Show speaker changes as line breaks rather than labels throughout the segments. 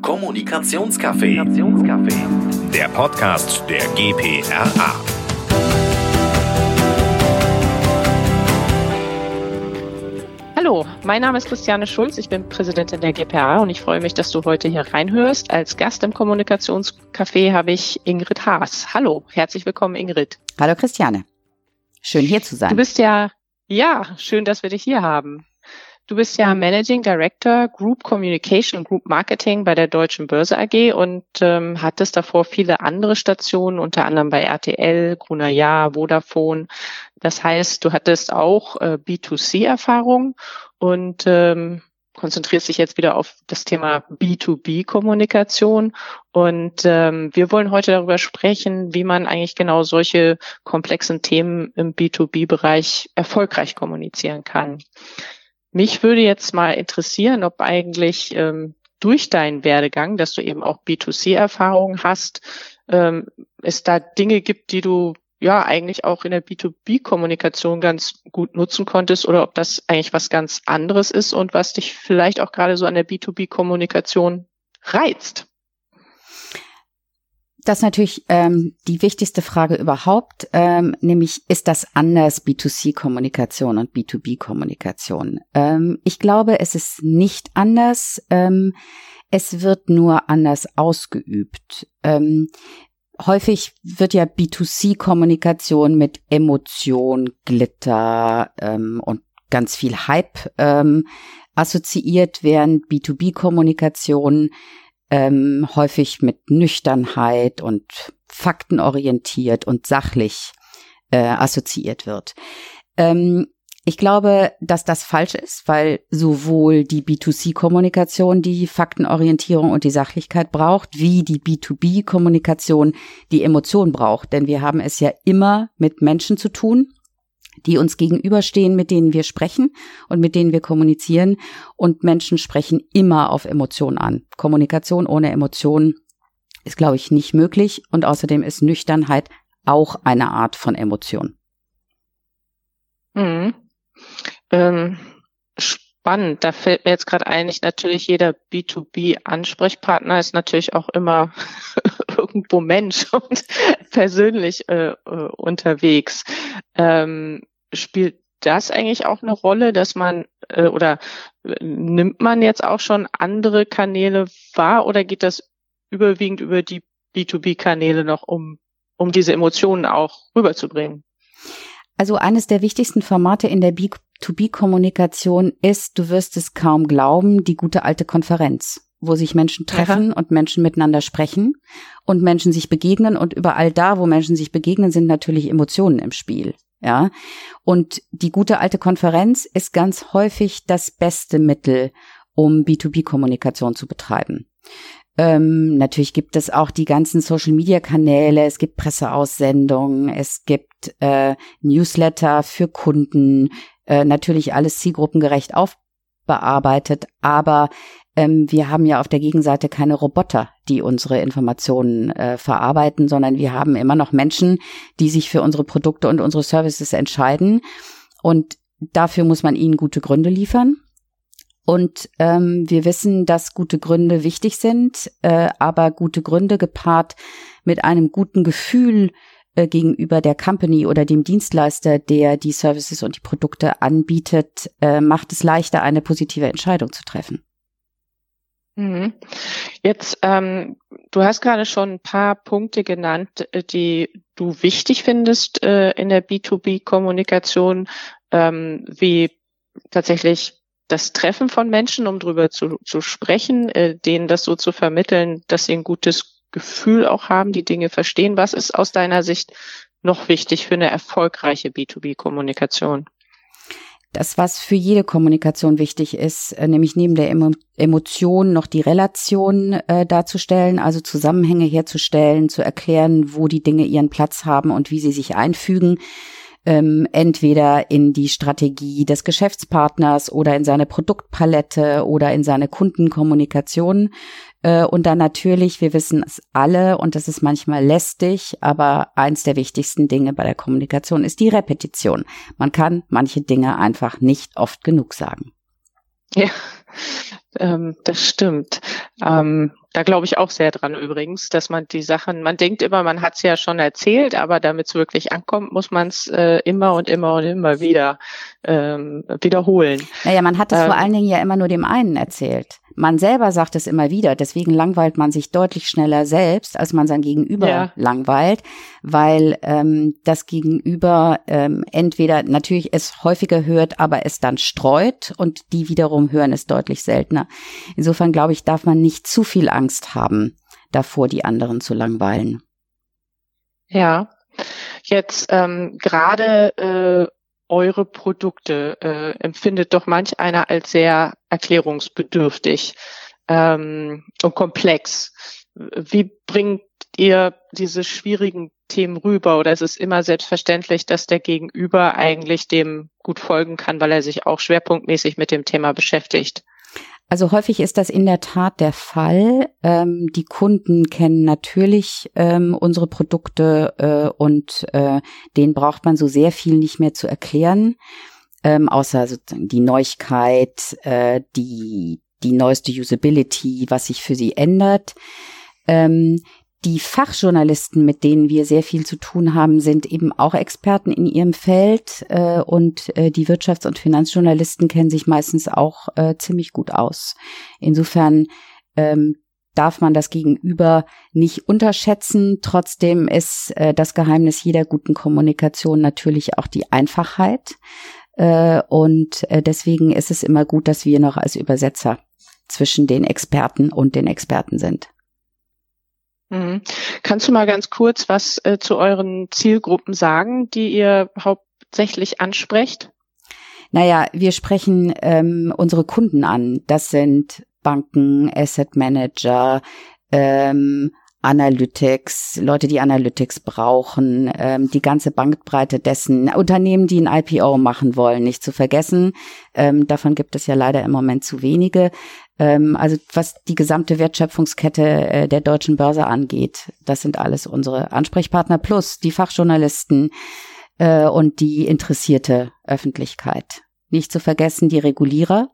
Kommunikationscafé. Der Podcast der GPRA.
Hallo, mein Name ist Christiane Schulz, ich bin Präsidentin der GPRA und ich freue mich, dass du heute hier reinhörst. Als Gast im Kommunikationscafé habe ich Ingrid Haas. Hallo, herzlich willkommen Ingrid.
Hallo Christiane. Schön hier zu sein.
Du bist ja, ja, schön, dass wir dich hier haben. Du bist ja Managing Director Group Communication Group Marketing bei der Deutschen Börse AG und ähm, hattest davor viele andere Stationen, unter anderem bei RTL, Gruner Jahr, Vodafone. Das heißt, du hattest auch äh, B2C-Erfahrung und ähm, konzentrierst dich jetzt wieder auf das Thema B2B-Kommunikation. Und ähm, wir wollen heute darüber sprechen, wie man eigentlich genau solche komplexen Themen im B2B-Bereich erfolgreich kommunizieren kann. Mich würde jetzt mal interessieren, ob eigentlich ähm, durch deinen Werdegang, dass du eben auch B2C-Erfahrungen hast, ähm, es da Dinge gibt, die du ja eigentlich auch in der B2B-Kommunikation ganz gut nutzen konntest oder ob das eigentlich was ganz anderes ist und was dich vielleicht auch gerade so an der B2B-Kommunikation reizt.
Das ist natürlich ähm, die wichtigste Frage überhaupt, ähm, nämlich ist das anders B2C-Kommunikation und B2B-Kommunikation? Ähm, ich glaube, es ist nicht anders. Ähm, es wird nur anders ausgeübt. Ähm, häufig wird ja B2C-Kommunikation mit Emotion, Glitter ähm, und ganz viel Hype ähm, assoziiert, während B2B-Kommunikation ähm, häufig mit Nüchternheit und faktenorientiert und sachlich äh, assoziiert wird. Ähm, ich glaube, dass das falsch ist, weil sowohl die B2C-Kommunikation die Faktenorientierung und die Sachlichkeit braucht, wie die B2B-Kommunikation die Emotion braucht. Denn wir haben es ja immer mit Menschen zu tun die uns gegenüberstehen, mit denen wir sprechen und mit denen wir kommunizieren. Und Menschen sprechen immer auf Emotionen an. Kommunikation ohne Emotionen ist, glaube ich, nicht möglich. Und außerdem ist Nüchternheit auch eine Art von Emotion.
Mhm. Ähm, spannend. Da fällt mir jetzt gerade ein, ich natürlich jeder B2B-Ansprechpartner ist natürlich auch immer irgendwo Mensch und persönlich äh, äh, unterwegs. Ähm, spielt das eigentlich auch eine Rolle, dass man äh, oder äh, nimmt man jetzt auch schon andere Kanäle wahr oder geht das überwiegend über die B2B-Kanäle noch, um, um diese Emotionen auch rüberzubringen?
Also eines der wichtigsten Formate in der B2B-Kommunikation ist, du wirst es kaum glauben, die gute alte Konferenz wo sich Menschen treffen Aha. und Menschen miteinander sprechen und Menschen sich begegnen und überall da, wo Menschen sich begegnen, sind natürlich Emotionen im Spiel. Ja. Und die gute alte Konferenz ist ganz häufig das beste Mittel, um B2B-Kommunikation zu betreiben. Ähm, natürlich gibt es auch die ganzen Social-Media-Kanäle, es gibt Presseaussendungen, es gibt äh, Newsletter für Kunden, äh, natürlich alles zielgruppengerecht aufbearbeitet, aber ähm, wir haben ja auf der Gegenseite keine Roboter, die unsere Informationen äh, verarbeiten, sondern wir haben immer noch Menschen, die sich für unsere Produkte und unsere Services entscheiden. Und dafür muss man ihnen gute Gründe liefern. Und ähm, wir wissen, dass gute Gründe wichtig sind, äh, aber gute Gründe gepaart mit einem guten Gefühl äh, gegenüber der Company oder dem Dienstleister, der die Services und die Produkte anbietet, äh, macht es leichter, eine positive Entscheidung zu treffen.
Mhm. Jetzt, ähm, du hast gerade schon ein paar Punkte genannt, äh, die du wichtig findest äh, in der B2B-Kommunikation, ähm, wie tatsächlich das Treffen von Menschen, um drüber zu, zu sprechen, äh, denen das so zu vermitteln, dass sie ein gutes Gefühl auch haben, die Dinge verstehen. Was ist aus deiner Sicht noch wichtig für eine erfolgreiche B2B-Kommunikation?
das, was für jede Kommunikation wichtig ist, äh, nämlich neben der Emo Emotion noch die Relation äh, darzustellen, also Zusammenhänge herzustellen, zu erklären, wo die Dinge ihren Platz haben und wie sie sich einfügen ähm, entweder in die Strategie des Geschäftspartners oder in seine Produktpalette oder in seine Kundenkommunikation. Äh, und dann natürlich, wir wissen es alle und das ist manchmal lästig, aber eins der wichtigsten Dinge bei der Kommunikation ist die Repetition. Man kann manche Dinge einfach nicht oft genug sagen.
Ja, Ähm, das stimmt. Ähm, da glaube ich auch sehr dran übrigens, dass man die Sachen, man denkt immer, man hat es ja schon erzählt, aber damit es wirklich ankommt, muss man es äh, immer und immer und immer wieder ähm, wiederholen.
Naja, man hat es ähm, vor allen Dingen ja immer nur dem einen erzählt. Man selber sagt es immer wieder, deswegen langweilt man sich deutlich schneller selbst, als man sein Gegenüber ja. langweilt, weil ähm, das Gegenüber ähm, entweder natürlich es häufiger hört, aber es dann streut und die wiederum hören es deutlich seltener. Insofern glaube ich, darf man nicht zu viel Angst haben, davor die anderen zu langweilen.
Ja, jetzt ähm, gerade äh, eure Produkte äh, empfindet doch manch einer als sehr erklärungsbedürftig ähm, und komplex. Wie bringt ihr diese schwierigen Themen rüber oder ist es immer selbstverständlich, dass der Gegenüber eigentlich dem gut folgen kann, weil er sich auch schwerpunktmäßig mit dem Thema beschäftigt?
Also häufig ist das in der Tat der Fall. Ähm, die Kunden kennen natürlich ähm, unsere Produkte äh, und äh, denen braucht man so sehr viel nicht mehr zu erklären, ähm, außer sozusagen die Neuigkeit, äh, die die neueste Usability, was sich für sie ändert. Ähm, die Fachjournalisten, mit denen wir sehr viel zu tun haben, sind eben auch Experten in ihrem Feld äh, und äh, die Wirtschafts- und Finanzjournalisten kennen sich meistens auch äh, ziemlich gut aus. Insofern ähm, darf man das Gegenüber nicht unterschätzen. Trotzdem ist äh, das Geheimnis jeder guten Kommunikation natürlich auch die Einfachheit. Äh, und äh, deswegen ist es immer gut, dass wir noch als Übersetzer zwischen den Experten und den Experten sind.
Mhm. Kannst du mal ganz kurz was äh, zu euren Zielgruppen sagen, die ihr hauptsächlich ansprecht?
Naja, wir sprechen ähm, unsere Kunden an. Das sind Banken, Asset Manager, ähm, Analytics, Leute, die Analytics brauchen, ähm, die ganze Bankbreite dessen, Unternehmen, die ein IPO machen wollen, nicht zu vergessen. Ähm, davon gibt es ja leider im Moment zu wenige. Ähm, also was die gesamte Wertschöpfungskette äh, der deutschen Börse angeht, das sind alles unsere Ansprechpartner plus die Fachjournalisten äh, und die interessierte Öffentlichkeit. Nicht zu vergessen die Regulierer,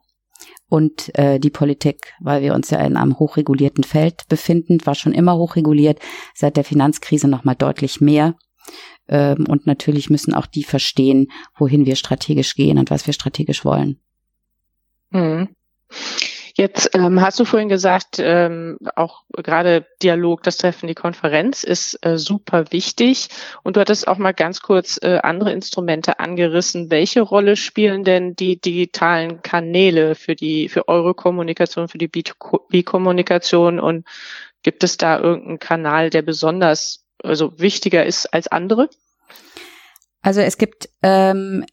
und äh, die Politik, weil wir uns ja in einem hochregulierten Feld befinden, war schon immer hochreguliert, seit der Finanzkrise nochmal deutlich mehr. Ähm, und natürlich müssen auch die verstehen, wohin wir strategisch gehen und was wir strategisch wollen.
Mhm. Jetzt ähm, hast du vorhin gesagt, ähm, auch gerade Dialog, das Treffen, die Konferenz ist äh, super wichtig. Und du hattest auch mal ganz kurz äh, andere Instrumente angerissen. Welche Rolle spielen denn die digitalen Kanäle für die, für eure Kommunikation, für die B2B-Kommunikation? Und gibt es da irgendeinen Kanal, der besonders, also wichtiger ist als andere?
Also es gibt ähm,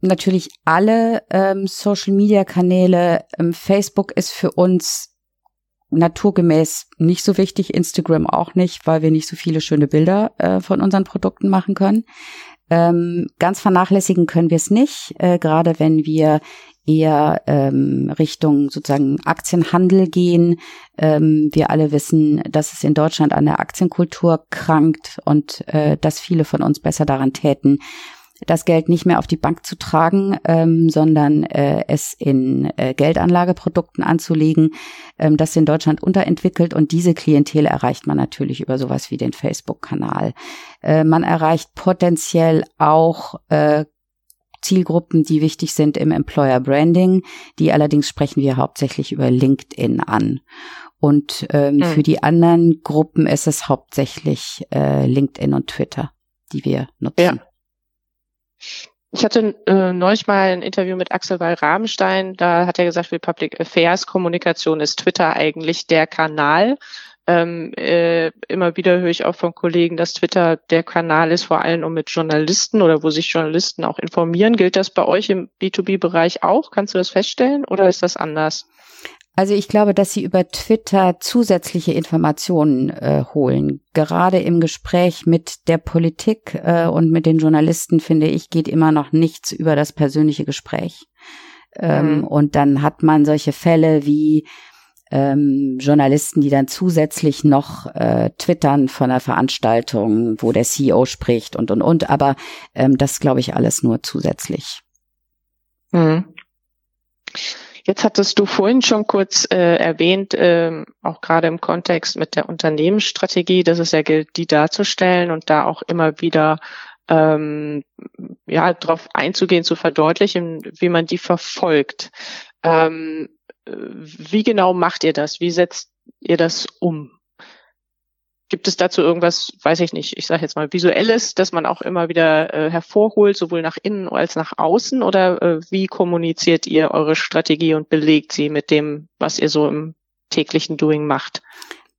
natürlich alle ähm, Social-Media-Kanäle. Ähm, Facebook ist für uns naturgemäß nicht so wichtig, Instagram auch nicht, weil wir nicht so viele schöne Bilder äh, von unseren Produkten machen können. Ähm, ganz vernachlässigen können wir es nicht, äh, gerade wenn wir eher ähm, Richtung sozusagen Aktienhandel gehen. Ähm, wir alle wissen, dass es in Deutschland an der Aktienkultur krankt und äh, dass viele von uns besser daran täten, das Geld nicht mehr auf die Bank zu tragen, ähm, sondern äh, es in äh, Geldanlageprodukten anzulegen. Ähm, das ist in Deutschland unterentwickelt und diese Klientel erreicht man natürlich über sowas wie den Facebook-Kanal. Äh, man erreicht potenziell auch äh, Zielgruppen, die wichtig sind im Employer Branding. Die allerdings sprechen wir hauptsächlich über LinkedIn an. Und ähm, mhm. für die anderen Gruppen ist es hauptsächlich äh, LinkedIn und Twitter, die wir nutzen. Ja.
Ich hatte äh, neulich mal ein Interview mit Axel Wall-Rabenstein. Da hat er gesagt, für Public Affairs Kommunikation ist Twitter eigentlich der Kanal. Ähm, äh, immer wieder höre ich auch von Kollegen, dass Twitter der Kanal ist, vor allem um mit Journalisten oder wo sich Journalisten auch informieren. Gilt das bei euch im B2B-Bereich auch? Kannst du das feststellen oder ist das anders?
Also ich glaube, dass sie über Twitter zusätzliche Informationen äh, holen. Gerade im Gespräch mit der Politik äh, und mit den Journalisten, finde ich, geht immer noch nichts über das persönliche Gespräch. Ähm, mhm. Und dann hat man solche Fälle wie ähm, Journalisten, die dann zusätzlich noch äh, twittern von einer Veranstaltung, wo der CEO spricht und und und. Aber ähm, das glaube ich alles nur zusätzlich.
Mhm. Jetzt hattest du vorhin schon kurz äh, erwähnt, äh, auch gerade im Kontext mit der Unternehmensstrategie, dass es ja gilt, die darzustellen und da auch immer wieder ähm, ja darauf einzugehen, zu verdeutlichen, wie man die verfolgt. Ähm, wie genau macht ihr das? Wie setzt ihr das um? Gibt es dazu irgendwas, weiß ich nicht, ich sage jetzt mal visuelles, das man auch immer wieder äh, hervorholt, sowohl nach innen als nach außen? Oder äh, wie kommuniziert ihr eure Strategie und belegt sie mit dem, was ihr so im täglichen Doing macht?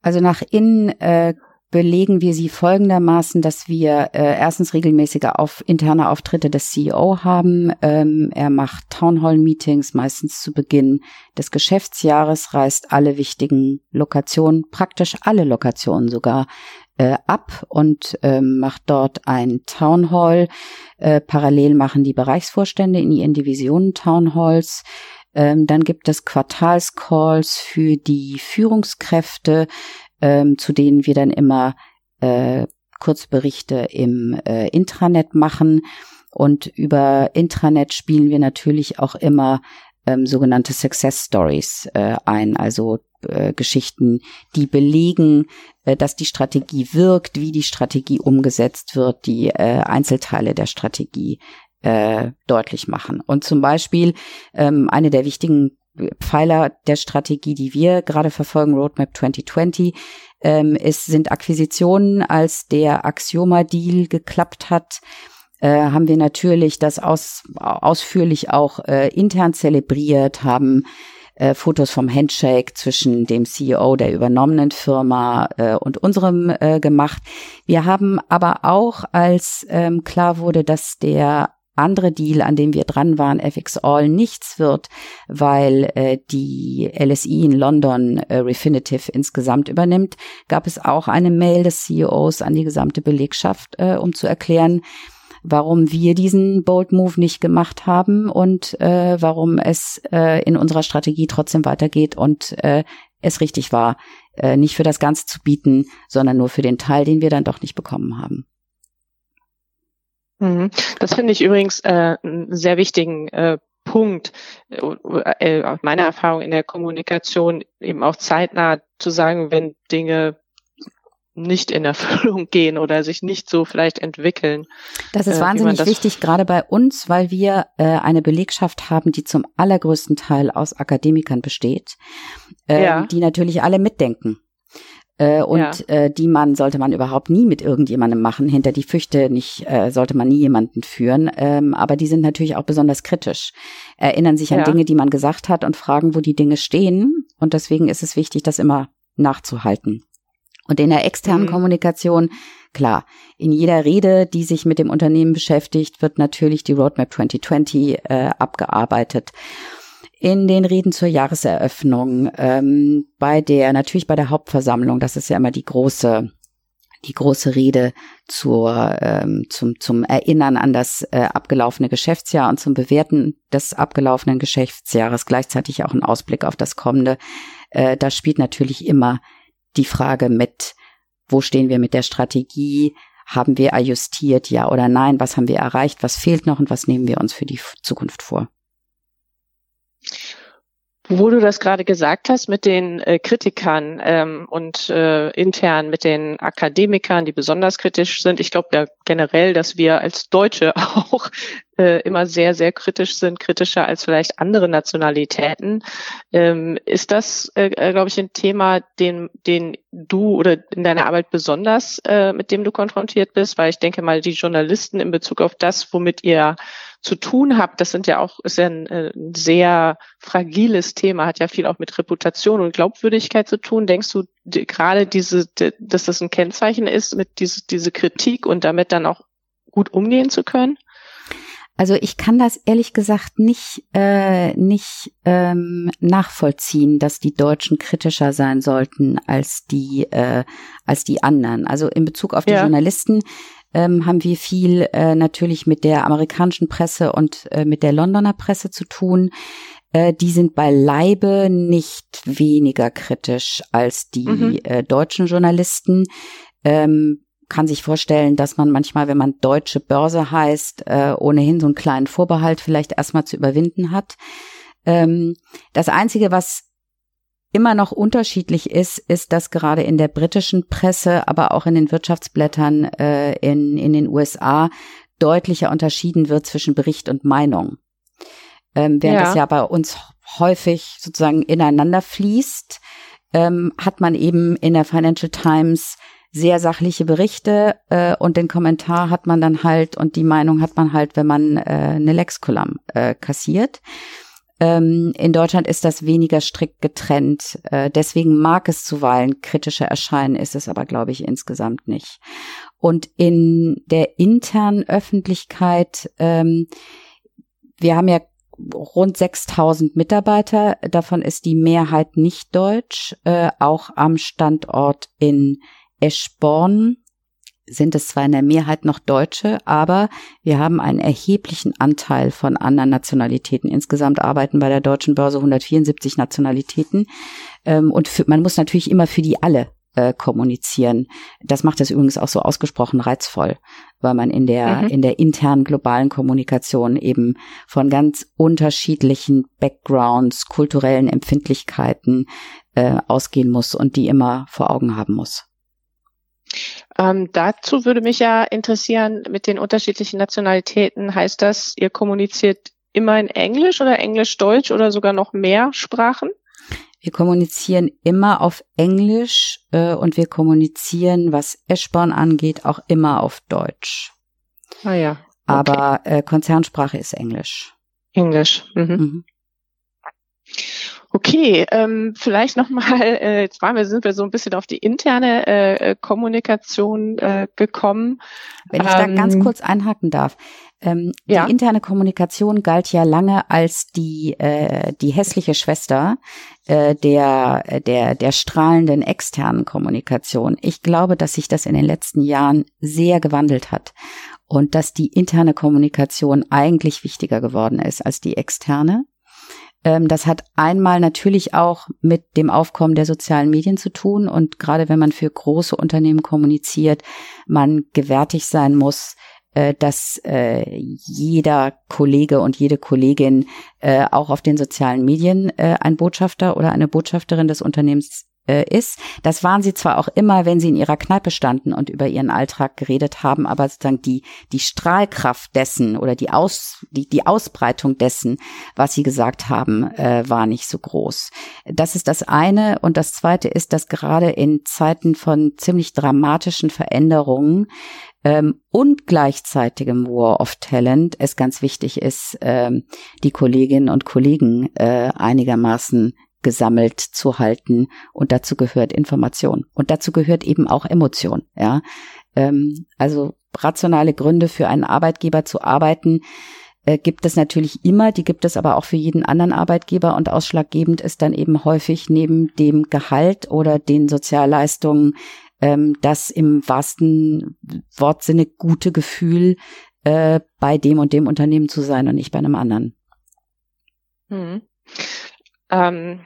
Also nach innen äh, belegen wir sie folgendermaßen, dass wir äh, erstens regelmäßige auf, interne Auftritte des CEO haben. Ähm, er macht Townhall-Meetings meistens zu Beginn des Geschäftsjahres, reist alle wichtigen Lokationen, praktisch alle Lokationen sogar, äh, ab und äh, macht dort ein Townhall. Äh, parallel machen die Bereichsvorstände in ihren Divisionen Townhalls. Ähm, dann gibt es Quartalscalls für die Führungskräfte ähm, zu denen wir dann immer äh, Kurzberichte im äh, Intranet machen. Und über Intranet spielen wir natürlich auch immer ähm, sogenannte Success Stories äh, ein, also äh, Geschichten, die belegen, äh, dass die Strategie wirkt, wie die Strategie umgesetzt wird, die äh, Einzelteile der Strategie äh, deutlich machen. Und zum Beispiel ähm, eine der wichtigen Pfeiler der Strategie, die wir gerade verfolgen, Roadmap 2020, ähm, es sind Akquisitionen, als der Axioma-Deal geklappt hat, äh, haben wir natürlich das aus, ausführlich auch äh, intern zelebriert, haben äh, Fotos vom Handshake zwischen dem CEO der übernommenen Firma äh, und unserem äh, gemacht. Wir haben aber auch, als ähm, klar wurde, dass der andere Deal, an dem wir dran waren, FX All, nichts wird, weil äh, die LSI in London äh, Refinitiv insgesamt übernimmt, gab es auch eine Mail des CEOs an die gesamte Belegschaft, äh, um zu erklären, warum wir diesen Bold Move nicht gemacht haben und äh, warum es äh, in unserer Strategie trotzdem weitergeht und äh, es richtig war, äh, nicht für das Ganze zu bieten, sondern nur für den Teil, den wir dann doch nicht bekommen haben.
Mhm. Das finde ich übrigens äh, einen sehr wichtigen äh, Punkt, äh, aus meiner Erfahrung in der Kommunikation, eben auch zeitnah zu sagen, wenn Dinge nicht in Erfüllung gehen oder sich nicht so vielleicht entwickeln.
Das ist äh, wahnsinnig das wichtig, gerade bei uns, weil wir äh, eine Belegschaft haben, die zum allergrößten Teil aus Akademikern besteht, äh, ja. die natürlich alle mitdenken. Äh, und ja. äh, die man sollte man überhaupt nie mit irgendjemandem machen. Hinter die Füchte nicht äh, sollte man nie jemanden führen. Ähm, aber die sind natürlich auch besonders kritisch, erinnern sich an ja. Dinge, die man gesagt hat und fragen, wo die Dinge stehen. Und deswegen ist es wichtig, das immer nachzuhalten. Und in der externen mhm. Kommunikation, klar, in jeder Rede, die sich mit dem Unternehmen beschäftigt, wird natürlich die Roadmap 2020 äh, abgearbeitet in den Reden zur Jahreseröffnung, ähm, bei der, natürlich bei der Hauptversammlung, das ist ja immer die große, die große Rede zur, ähm, zum, zum Erinnern an das äh, abgelaufene Geschäftsjahr und zum Bewerten des abgelaufenen Geschäftsjahres, gleichzeitig auch ein Ausblick auf das kommende. Äh, da spielt natürlich immer die Frage mit, wo stehen wir mit der Strategie? Haben wir ajustiert, ja oder nein? Was haben wir erreicht? Was fehlt noch und was nehmen wir uns für die Zukunft vor?
Wo du das gerade gesagt hast mit den äh, Kritikern ähm, und äh, intern mit den Akademikern, die besonders kritisch sind, ich glaube ja generell, dass wir als Deutsche auch äh, immer sehr, sehr kritisch sind, kritischer als vielleicht andere Nationalitäten. Ähm, ist das, äh, äh glaube ich, ein Thema, den, den du oder in deiner Arbeit besonders, äh, mit dem du konfrontiert bist? Weil ich denke mal, die Journalisten in Bezug auf das, womit ihr zu tun habt, das sind ja auch, ist ja ein, äh, ein sehr fragiles Thema, hat ja viel auch mit Reputation und Glaubwürdigkeit zu tun. Denkst du die, gerade diese, die, dass das ein Kennzeichen ist, mit diese, diese Kritik und damit dann auch gut umgehen zu können?
Also ich kann das ehrlich gesagt nicht äh, nicht ähm, nachvollziehen, dass die Deutschen kritischer sein sollten als die äh, als die anderen. Also in Bezug auf die ja. Journalisten ähm, haben wir viel äh, natürlich mit der amerikanischen Presse und äh, mit der Londoner Presse zu tun. Äh, die sind beileibe nicht weniger kritisch als die mhm. äh, deutschen Journalisten. Ähm, kann sich vorstellen, dass man manchmal, wenn man deutsche Börse heißt, äh, ohnehin so einen kleinen Vorbehalt vielleicht erstmal zu überwinden hat. Ähm, das Einzige, was immer noch unterschiedlich ist, ist, dass gerade in der britischen Presse, aber auch in den Wirtschaftsblättern äh, in, in den USA deutlicher unterschieden wird zwischen Bericht und Meinung. Ähm, während ja. das ja bei uns häufig sozusagen ineinander fließt, ähm, hat man eben in der Financial Times sehr sachliche Berichte äh, und den Kommentar hat man dann halt und die Meinung hat man halt, wenn man äh, eine Lex-Column äh, kassiert. Ähm, in Deutschland ist das weniger strikt getrennt. Äh, deswegen mag es zuweilen kritischer erscheinen, ist es aber, glaube ich, insgesamt nicht. Und in der internen Öffentlichkeit, ähm, wir haben ja rund 6000 Mitarbeiter, davon ist die Mehrheit nicht deutsch, äh, auch am Standort in Eschborn sind es zwar in der Mehrheit noch Deutsche, aber wir haben einen erheblichen Anteil von anderen Nationalitäten. Insgesamt arbeiten bei der deutschen Börse 174 Nationalitäten. Ähm, und für, man muss natürlich immer für die alle äh, kommunizieren. Das macht es übrigens auch so ausgesprochen reizvoll, weil man in der, mhm. in der internen globalen Kommunikation eben von ganz unterschiedlichen Backgrounds, kulturellen Empfindlichkeiten äh, ausgehen muss und die immer vor Augen haben muss.
Ähm, dazu würde mich ja interessieren, mit den unterschiedlichen Nationalitäten, heißt das, ihr kommuniziert immer in Englisch oder Englisch-Deutsch oder sogar noch mehr Sprachen?
Wir kommunizieren immer auf Englisch äh, und wir kommunizieren, was Eschborn angeht, auch immer auf Deutsch.
Ah ja. Okay.
Aber äh, Konzernsprache ist Englisch.
Englisch. Mhm. Mhm. Okay, ähm, vielleicht nochmal, äh, jetzt waren wir, sind wir so ein bisschen auf die interne äh, Kommunikation äh, gekommen.
Wenn ich ähm, da ganz kurz einhaken darf. Ähm, ja. Die interne Kommunikation galt ja lange als die, äh, die hässliche Schwester äh, der, der, der strahlenden externen Kommunikation. Ich glaube, dass sich das in den letzten Jahren sehr gewandelt hat und dass die interne Kommunikation eigentlich wichtiger geworden ist als die externe. Ähm, das hat einmal natürlich auch mit dem Aufkommen der sozialen Medien zu tun. Und gerade wenn man für große Unternehmen kommuniziert, man gewärtig sein muss, äh, dass äh, jeder Kollege und jede Kollegin äh, auch auf den sozialen Medien ein Botschafter oder eine Botschafterin des Unternehmens ist. Das waren sie zwar auch immer, wenn sie in ihrer Kneipe standen und über ihren Alltag geredet haben, aber sozusagen die, die Strahlkraft dessen oder die, Aus, die, die Ausbreitung dessen, was sie gesagt haben, äh, war nicht so groß. Das ist das eine. Und das zweite ist, dass gerade in Zeiten von ziemlich dramatischen Veränderungen ähm, und gleichzeitigem War of Talent es ganz wichtig ist, ähm, die Kolleginnen und Kollegen äh, einigermaßen gesammelt zu halten. Und dazu gehört Information. Und dazu gehört eben auch Emotion. Ja, ähm, also rationale Gründe für einen Arbeitgeber zu arbeiten äh, gibt es natürlich immer. Die gibt es aber auch für jeden anderen Arbeitgeber. Und ausschlaggebend ist dann eben häufig neben dem Gehalt oder den Sozialleistungen ähm, das im wahrsten Wortsinne gute Gefühl, äh, bei dem und dem Unternehmen zu sein und nicht bei einem anderen.
Hm. Ähm,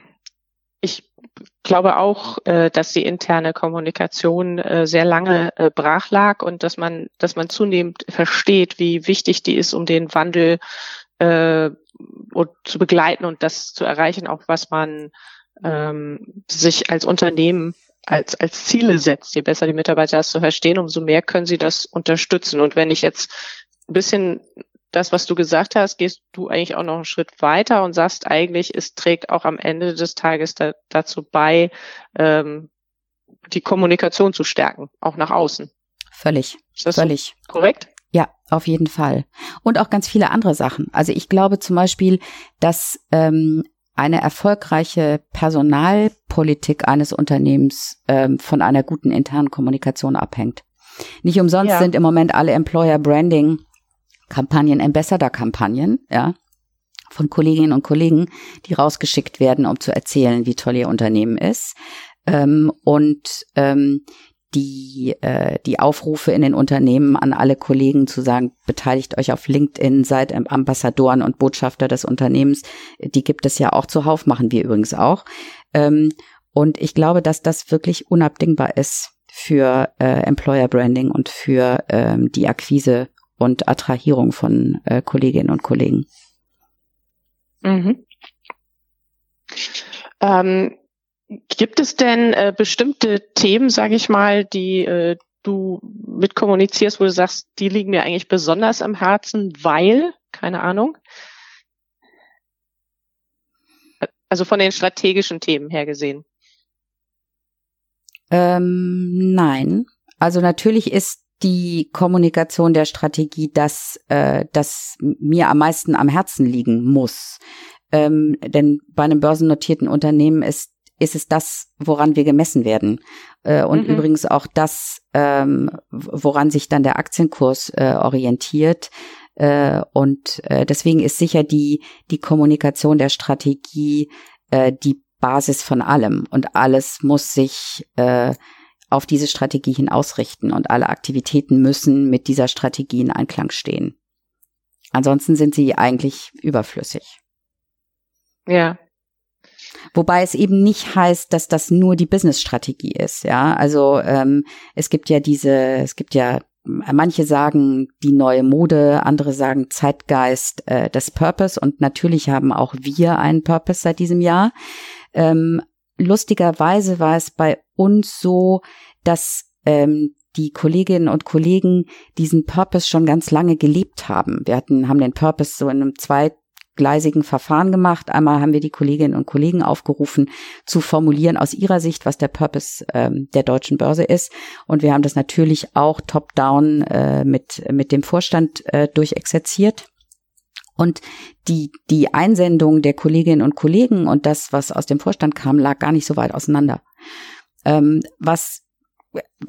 glaube auch, äh, dass die interne Kommunikation äh, sehr lange äh, brach lag und dass man, dass man zunehmend versteht, wie wichtig die ist, um den Wandel äh, zu begleiten und das zu erreichen, auch was man ähm, sich als Unternehmen als, als Ziele setzt. Je besser die Mitarbeiter das zu verstehen, umso mehr können sie das unterstützen. Und wenn ich jetzt ein bisschen das, was du gesagt hast, gehst du eigentlich auch noch einen Schritt weiter und sagst eigentlich, es trägt auch am Ende des Tages da, dazu bei, ähm, die Kommunikation zu stärken, auch nach außen.
Völlig. Ist das völlig.
So korrekt?
Ja, auf jeden Fall. Und auch ganz viele andere Sachen. Also ich glaube zum Beispiel, dass ähm, eine erfolgreiche Personalpolitik eines Unternehmens ähm, von einer guten internen Kommunikation abhängt. Nicht umsonst ja. sind im Moment alle Employer Branding Kampagnen, Ambassador-Kampagnen, ja, von Kolleginnen und Kollegen, die rausgeschickt werden, um zu erzählen, wie toll ihr Unternehmen ist. Ähm, und ähm, die, äh, die Aufrufe in den Unternehmen an alle Kollegen zu sagen, beteiligt euch auf LinkedIn, seid Ambassadoren und Botschafter des Unternehmens, die gibt es ja auch zuhauf, machen wir übrigens auch. Ähm, und ich glaube, dass das wirklich unabdingbar ist für äh, Employer Branding und für ähm, die Akquise und Attrahierung von äh, Kolleginnen und Kollegen.
Mhm. Ähm, gibt es denn äh, bestimmte Themen, sage ich mal, die äh, du mitkommunizierst, wo du sagst, die liegen mir eigentlich besonders am Herzen, weil, keine Ahnung? Also von den strategischen Themen her gesehen.
Ähm, nein. Also natürlich ist die Kommunikation der Strategie das, äh, das mir am meisten am Herzen liegen muss. Ähm, denn bei einem börsennotierten Unternehmen ist, ist es das, woran wir gemessen werden. Äh, und mhm. übrigens auch das, ähm, woran sich dann der Aktienkurs äh, orientiert. Äh, und äh, deswegen ist sicher die, die Kommunikation der Strategie äh, die Basis von allem. Und alles muss sich äh, auf diese Strategie hin ausrichten und alle Aktivitäten müssen mit dieser Strategie in Einklang stehen. Ansonsten sind sie eigentlich überflüssig.
Ja.
Wobei es eben nicht heißt, dass das nur die Business-Strategie ist. Ja, also ähm, es gibt ja diese, es gibt ja manche sagen die neue Mode, andere sagen Zeitgeist äh, des Purpose und natürlich haben auch wir einen Purpose seit diesem Jahr. Ähm, lustigerweise war es bei uns so, dass ähm, die Kolleginnen und Kollegen diesen Purpose schon ganz lange gelebt haben. Wir hatten, haben den Purpose so in einem zweigleisigen Verfahren gemacht. Einmal haben wir die Kolleginnen und Kollegen aufgerufen, zu formulieren aus ihrer Sicht, was der Purpose ähm, der deutschen Börse ist. Und wir haben das natürlich auch top-down äh, mit, mit dem Vorstand äh, durchexerziert. Und die, die Einsendung der Kolleginnen und Kollegen und das, was aus dem Vorstand kam, lag gar nicht so weit auseinander. Ähm, was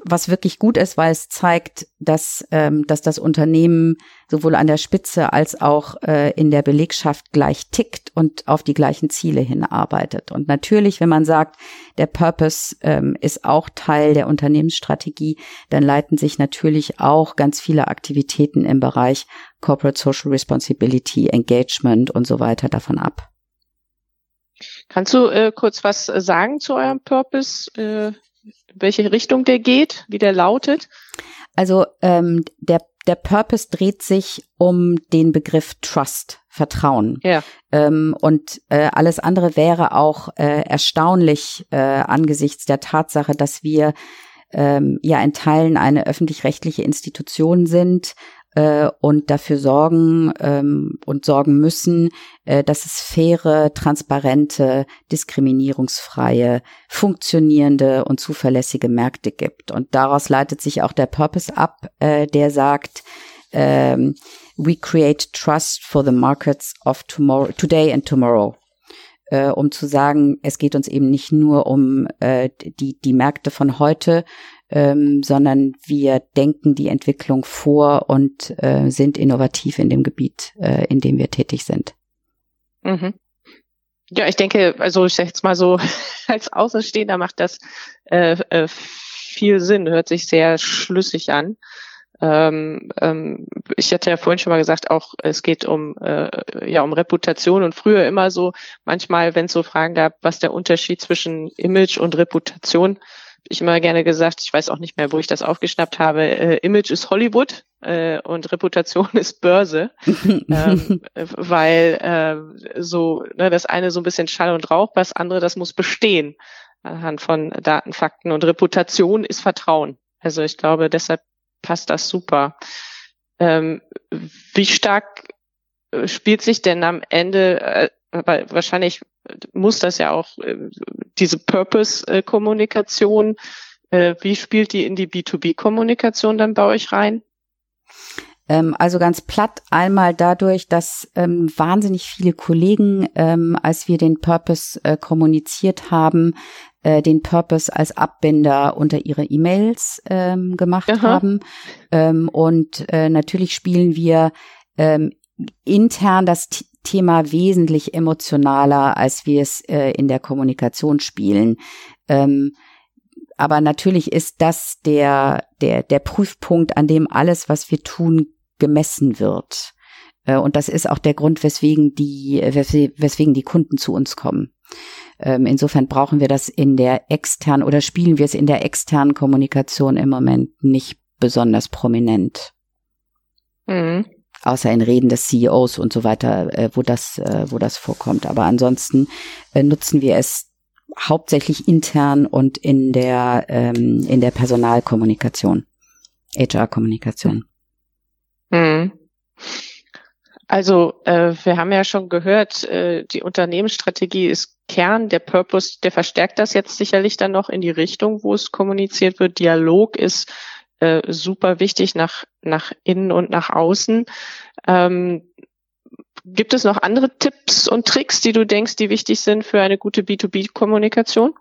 was wirklich gut ist, weil es zeigt, dass, ähm, dass das Unternehmen sowohl an der Spitze als auch äh, in der Belegschaft gleich tickt und auf die gleichen Ziele hinarbeitet. Und natürlich, wenn man sagt, der Purpose ähm, ist auch Teil der Unternehmensstrategie, dann leiten sich natürlich auch ganz viele Aktivitäten im Bereich Corporate Social Responsibility, Engagement und so weiter davon ab.
Kannst du äh, kurz was sagen zu eurem Purpose? Äh welche Richtung der geht, wie der lautet?
Also ähm, der der Purpose dreht sich um den Begriff Trust, Vertrauen.
Ja.
Ähm, und äh, alles andere wäre auch äh, erstaunlich äh, angesichts der Tatsache, dass wir ähm, ja in Teilen eine öffentlich-rechtliche Institution sind, äh, und dafür sorgen ähm, und sorgen müssen, äh, dass es faire, transparente, diskriminierungsfreie, funktionierende und zuverlässige Märkte gibt. Und daraus leitet sich auch der Purpose ab, äh, der sagt, ähm, we create trust for the markets of tomorrow, today and tomorrow äh, um zu sagen, es geht uns eben nicht nur um äh, die, die Märkte von heute, ähm, sondern wir denken die Entwicklung vor und äh, sind innovativ in dem Gebiet, äh, in dem wir tätig sind.
Mhm. Ja, ich denke, also ich sage jetzt mal so, als Außenstehender macht das äh, äh, viel Sinn, hört sich sehr schlüssig an. Ähm, ähm, ich hatte ja vorhin schon mal gesagt, auch es geht um äh, ja um Reputation und früher immer so manchmal, wenn es so Fragen gab, was der Unterschied zwischen Image und Reputation ich immer gerne gesagt, ich weiß auch nicht mehr, wo ich das aufgeschnappt habe, äh, Image ist Hollywood äh, und Reputation ist Börse, ähm, weil äh, so ne, das eine so ein bisschen Schall und Rauch, das andere, das muss bestehen anhand von Daten, Fakten und Reputation ist Vertrauen. Also ich glaube, deshalb passt das super. Ähm, wie stark äh, spielt sich denn am Ende, weil wahrscheinlich muss das ja auch äh, diese Purpose-Kommunikation, äh, wie spielt die in die B2B-Kommunikation dann bei euch rein?
Ähm, also ganz platt einmal dadurch, dass ähm, wahnsinnig viele Kollegen, ähm, als wir den Purpose äh, kommuniziert haben, äh, den Purpose als Abbinder unter ihre E-Mails ähm, gemacht Aha. haben. Ähm, und äh, natürlich spielen wir ähm, intern das Thema wesentlich emotionaler, als wir es äh, in der Kommunikation spielen. Ähm, aber natürlich ist das der, der, der Prüfpunkt, an dem alles, was wir tun, gemessen wird. Äh, und das ist auch der Grund, weswegen die, weswegen die Kunden zu uns kommen. Ähm, insofern brauchen wir das in der externen oder spielen wir es in der externen Kommunikation im Moment nicht besonders prominent.
Mhm.
Außer in Reden des CEOs und so weiter, äh, wo das, äh, wo das vorkommt. Aber ansonsten äh, nutzen wir es hauptsächlich intern und in der ähm, in der Personalkommunikation, HR-Kommunikation.
Mhm. Also äh, wir haben ja schon gehört, äh, die Unternehmensstrategie ist Kern, der Purpose, der verstärkt das jetzt sicherlich dann noch in die Richtung, wo es kommuniziert wird. Dialog ist äh, super wichtig nach, nach innen und nach außen. Ähm, gibt es noch andere Tipps und Tricks, die du denkst, die wichtig sind für eine gute B2B-Kommunikation?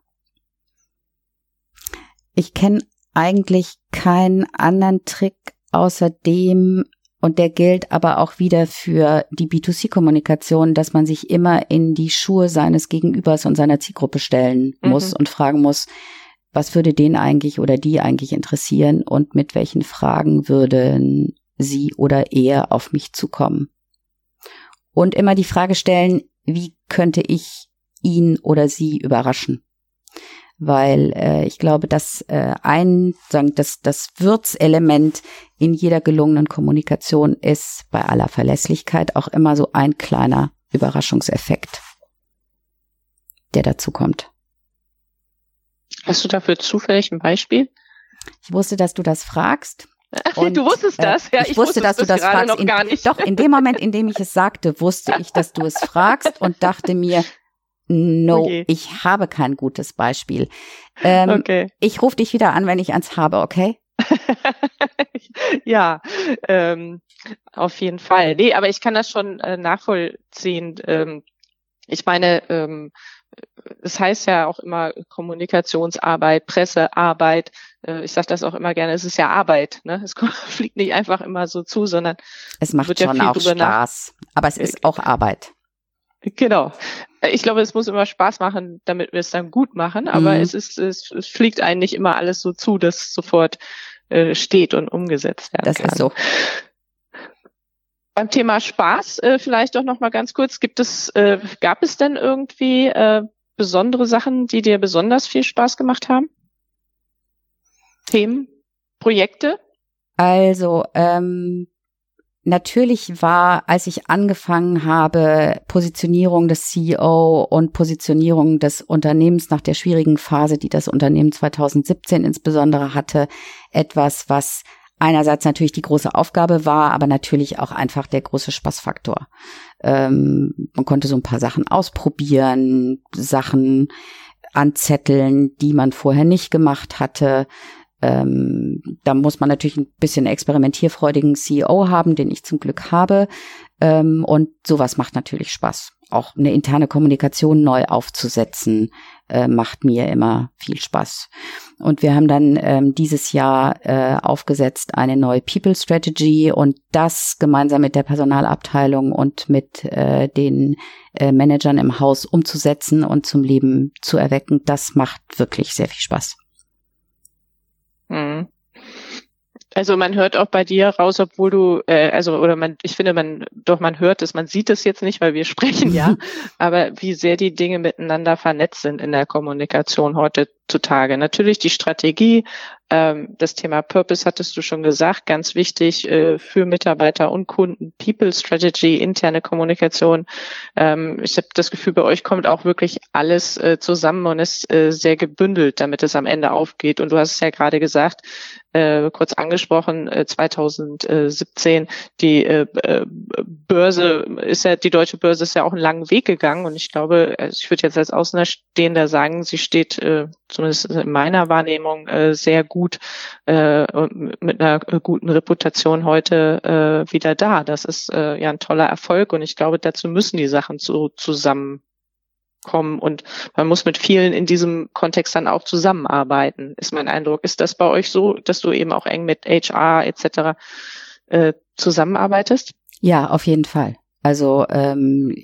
Ich kenne eigentlich keinen anderen Trick außer dem, und der gilt aber auch wieder für die B2C-Kommunikation, dass man sich immer in die Schuhe seines Gegenübers und seiner Zielgruppe stellen muss mhm. und fragen muss, was würde den eigentlich oder die eigentlich interessieren und mit welchen Fragen würden sie oder er auf mich zukommen. Und immer die Frage stellen, wie könnte ich ihn oder sie überraschen? weil äh, ich glaube, dass äh, ein, sagen, das, das Würzelement in jeder gelungenen Kommunikation ist bei aller Verlässlichkeit auch immer so ein kleiner Überraschungseffekt, der dazu kommt.
Hast du dafür zufällig ein Beispiel?
Ich wusste, dass du das fragst.
Und, du wusstest äh, das, ja.
Ich, ich wusste, dass du das fragst.
In,
doch, in dem Moment, in dem ich es sagte, wusste ich, dass du es fragst und dachte mir, No, okay. ich habe kein gutes Beispiel. Ähm, okay. Ich rufe dich wieder an, wenn ich eins habe, okay?
ja, ähm, auf jeden Fall. Nee, aber ich kann das schon äh, nachvollziehen. Ähm, ich meine, ähm, es heißt ja auch immer Kommunikationsarbeit, Pressearbeit. Äh, ich sage das auch immer gerne, es ist ja Arbeit. Ne? Es fliegt nicht einfach immer so zu, sondern
es macht schon ja auch Spaß. Aber es ist auch Arbeit.
Genau. Ich glaube, es muss immer Spaß machen, damit wir es dann gut machen, aber mhm. es ist, es, es fliegt eigentlich immer alles so zu, dass sofort äh, steht und umgesetzt werden
das
kann.
Das ist so.
Beim Thema Spaß äh, vielleicht doch noch mal ganz kurz: Gibt es, äh, gab es denn irgendwie äh, besondere Sachen, die dir besonders viel Spaß gemacht haben? Themen, Projekte?
Also ähm, Natürlich war, als ich angefangen habe, Positionierung des CEO und Positionierung des Unternehmens nach der schwierigen Phase, die das Unternehmen 2017 insbesondere hatte, etwas, was einerseits natürlich die große Aufgabe war, aber natürlich auch einfach der große Spaßfaktor. Ähm, man konnte so ein paar Sachen ausprobieren, Sachen anzetteln, die man vorher nicht gemacht hatte. Ähm, da muss man natürlich ein bisschen experimentierfreudigen CEO haben, den ich zum Glück habe. Ähm, und sowas macht natürlich Spaß. Auch eine interne Kommunikation neu aufzusetzen, äh, macht mir immer viel Spaß. Und wir haben dann ähm, dieses Jahr äh, aufgesetzt eine neue People Strategy und das gemeinsam mit der Personalabteilung und mit äh, den äh, Managern im Haus umzusetzen und zum Leben zu erwecken, das macht wirklich sehr viel Spaß.
Mhm. Also man hört auch bei dir raus, obwohl du, äh, also oder man, ich finde, man, doch man hört es, man sieht es jetzt nicht, weil wir sprechen ja, aber wie sehr die Dinge miteinander vernetzt sind in der Kommunikation heutzutage. Natürlich die Strategie, ähm, das Thema Purpose hattest du schon gesagt, ganz wichtig äh, für Mitarbeiter und Kunden. People Strategy, interne Kommunikation. Ähm, ich habe das Gefühl, bei euch kommt auch wirklich alles äh, zusammen und ist äh, sehr gebündelt, damit es am Ende aufgeht. Und du hast es ja gerade gesagt, äh, kurz angesprochen, äh, 2017, die äh, äh, Börse ist ja, die deutsche Börse ist ja auch einen langen Weg gegangen und ich glaube, also ich würde jetzt als Außenstehender sagen, sie steht äh, zumindest in meiner Wahrnehmung äh, sehr gut äh, mit einer guten Reputation heute äh, wieder da. Das ist äh, ja ein toller Erfolg und ich glaube, dazu müssen die Sachen so zusammen kommen und man muss mit vielen in diesem Kontext dann auch zusammenarbeiten, ist mein Eindruck. Ist das bei euch so, dass du eben auch eng mit HR etc. Äh, zusammenarbeitest?
Ja, auf jeden Fall. Also ähm,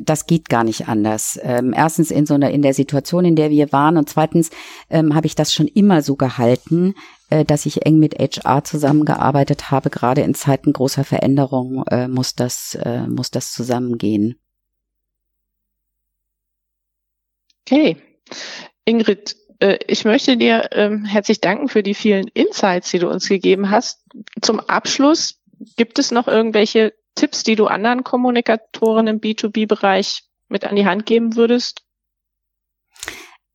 das geht gar nicht anders. Ähm, erstens in so einer in der Situation, in der wir waren, und zweitens ähm, habe ich das schon immer so gehalten, äh, dass ich eng mit HR zusammengearbeitet habe. Gerade in Zeiten großer Veränderung äh, muss das äh, muss das zusammengehen.
Okay, Ingrid, äh, ich möchte dir ähm, herzlich danken für die vielen Insights, die du uns gegeben hast. Zum Abschluss gibt es noch irgendwelche Tipps, die du anderen Kommunikatoren im B2B-Bereich mit an die Hand geben würdest?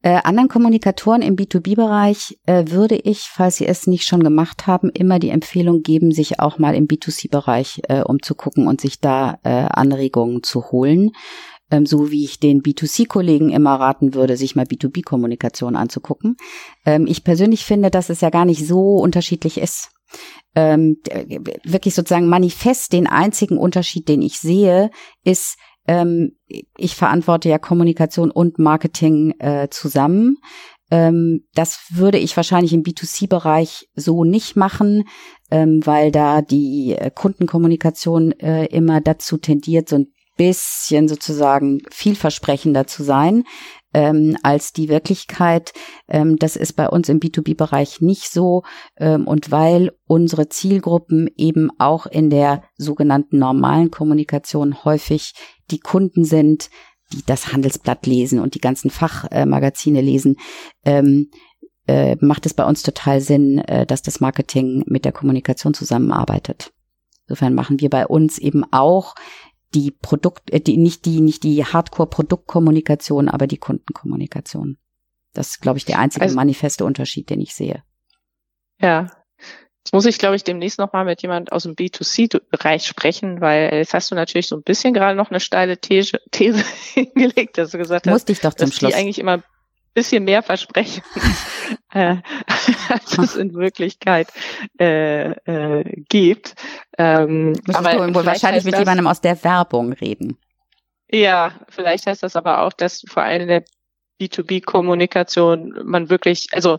Äh, anderen Kommunikatoren im B2B-Bereich äh, würde ich, falls sie es nicht schon gemacht haben, immer die Empfehlung geben, sich auch mal im B2C-Bereich äh, umzugucken und sich da äh, Anregungen zu holen. Ähm, so wie ich den B2C-Kollegen immer raten würde, sich mal B2B-Kommunikation anzugucken. Ähm, ich persönlich finde, dass es ja gar nicht so unterschiedlich ist. Ähm, wirklich sozusagen manifest den einzigen Unterschied, den ich sehe, ist, ähm, ich verantworte ja Kommunikation und Marketing äh, zusammen. Ähm, das würde ich wahrscheinlich im B2C-Bereich so nicht machen, ähm, weil da die äh, Kundenkommunikation äh, immer dazu tendiert, so ein bisschen sozusagen vielversprechender zu sein ähm, als die Wirklichkeit. Ähm, das ist bei uns im B2B-Bereich nicht so. Ähm, und weil unsere Zielgruppen eben auch in der sogenannten normalen Kommunikation häufig die Kunden sind, die das Handelsblatt lesen und die ganzen Fachmagazine lesen, ähm, äh, macht es bei uns total Sinn, äh, dass das Marketing mit der Kommunikation zusammenarbeitet. Insofern machen wir bei uns eben auch die Produkt, äh, die, nicht die, nicht die Hardcore-Produktkommunikation, aber die Kundenkommunikation. Das ist, glaube ich, der einzige also, manifeste Unterschied, den ich sehe.
Ja. Jetzt muss ich, glaube ich, demnächst nochmal mit jemand aus dem B2C-Bereich sprechen, weil jetzt hast du natürlich so ein bisschen gerade noch eine steile These, These hingelegt, dass du gesagt
Musste
hast,
ich doch zum
dass
Schluss.
die eigentlich immer bisschen mehr versprechen, äh, als es in Wirklichkeit äh, äh, gibt.
Ähm, aber du wahrscheinlich mit jemandem aus der Werbung reden.
Ja, vielleicht heißt das aber auch, dass vor allem in der B2B-Kommunikation man wirklich, also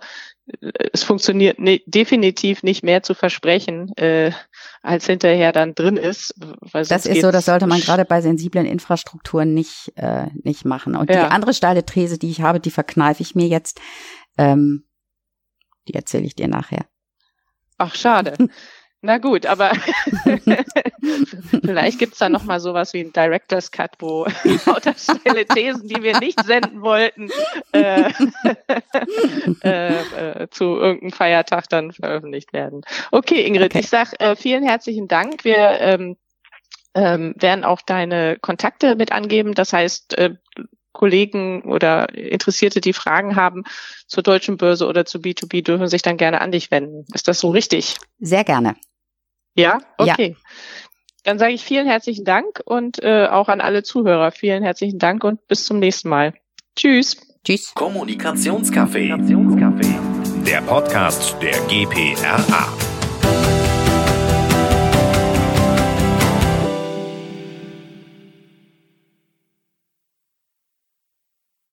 es funktioniert ne, definitiv nicht mehr zu versprechen, äh, als hinterher dann drin ist.
das ist so, das sollte man gerade bei sensiblen Infrastrukturen nicht, äh, nicht machen. Und ja. die andere steile These, die ich habe, die verkneife ich mir jetzt. Ähm, die erzähle ich dir nachher.
Ach, schade. Na gut, aber vielleicht gibt's da noch mal sowas wie ein Director's Cut, wo lauter schnelle Thesen, die wir nicht senden wollten, äh, äh, äh, zu irgendeinem Feiertag dann veröffentlicht werden. Okay, Ingrid, okay. ich sag äh, vielen herzlichen Dank. Wir ähm, ähm, werden auch deine Kontakte mit angeben. Das heißt, äh, Kollegen oder Interessierte, die Fragen haben zur deutschen Börse oder zu B2B, dürfen sich dann gerne an dich wenden. Ist das so richtig?
Sehr gerne.
Ja, okay. Ja. Dann sage ich vielen herzlichen Dank und äh, auch an alle Zuhörer vielen herzlichen Dank und bis zum nächsten Mal. Tschüss.
Tschüss.
Kommunikationscafé. Der Podcast der GPRA.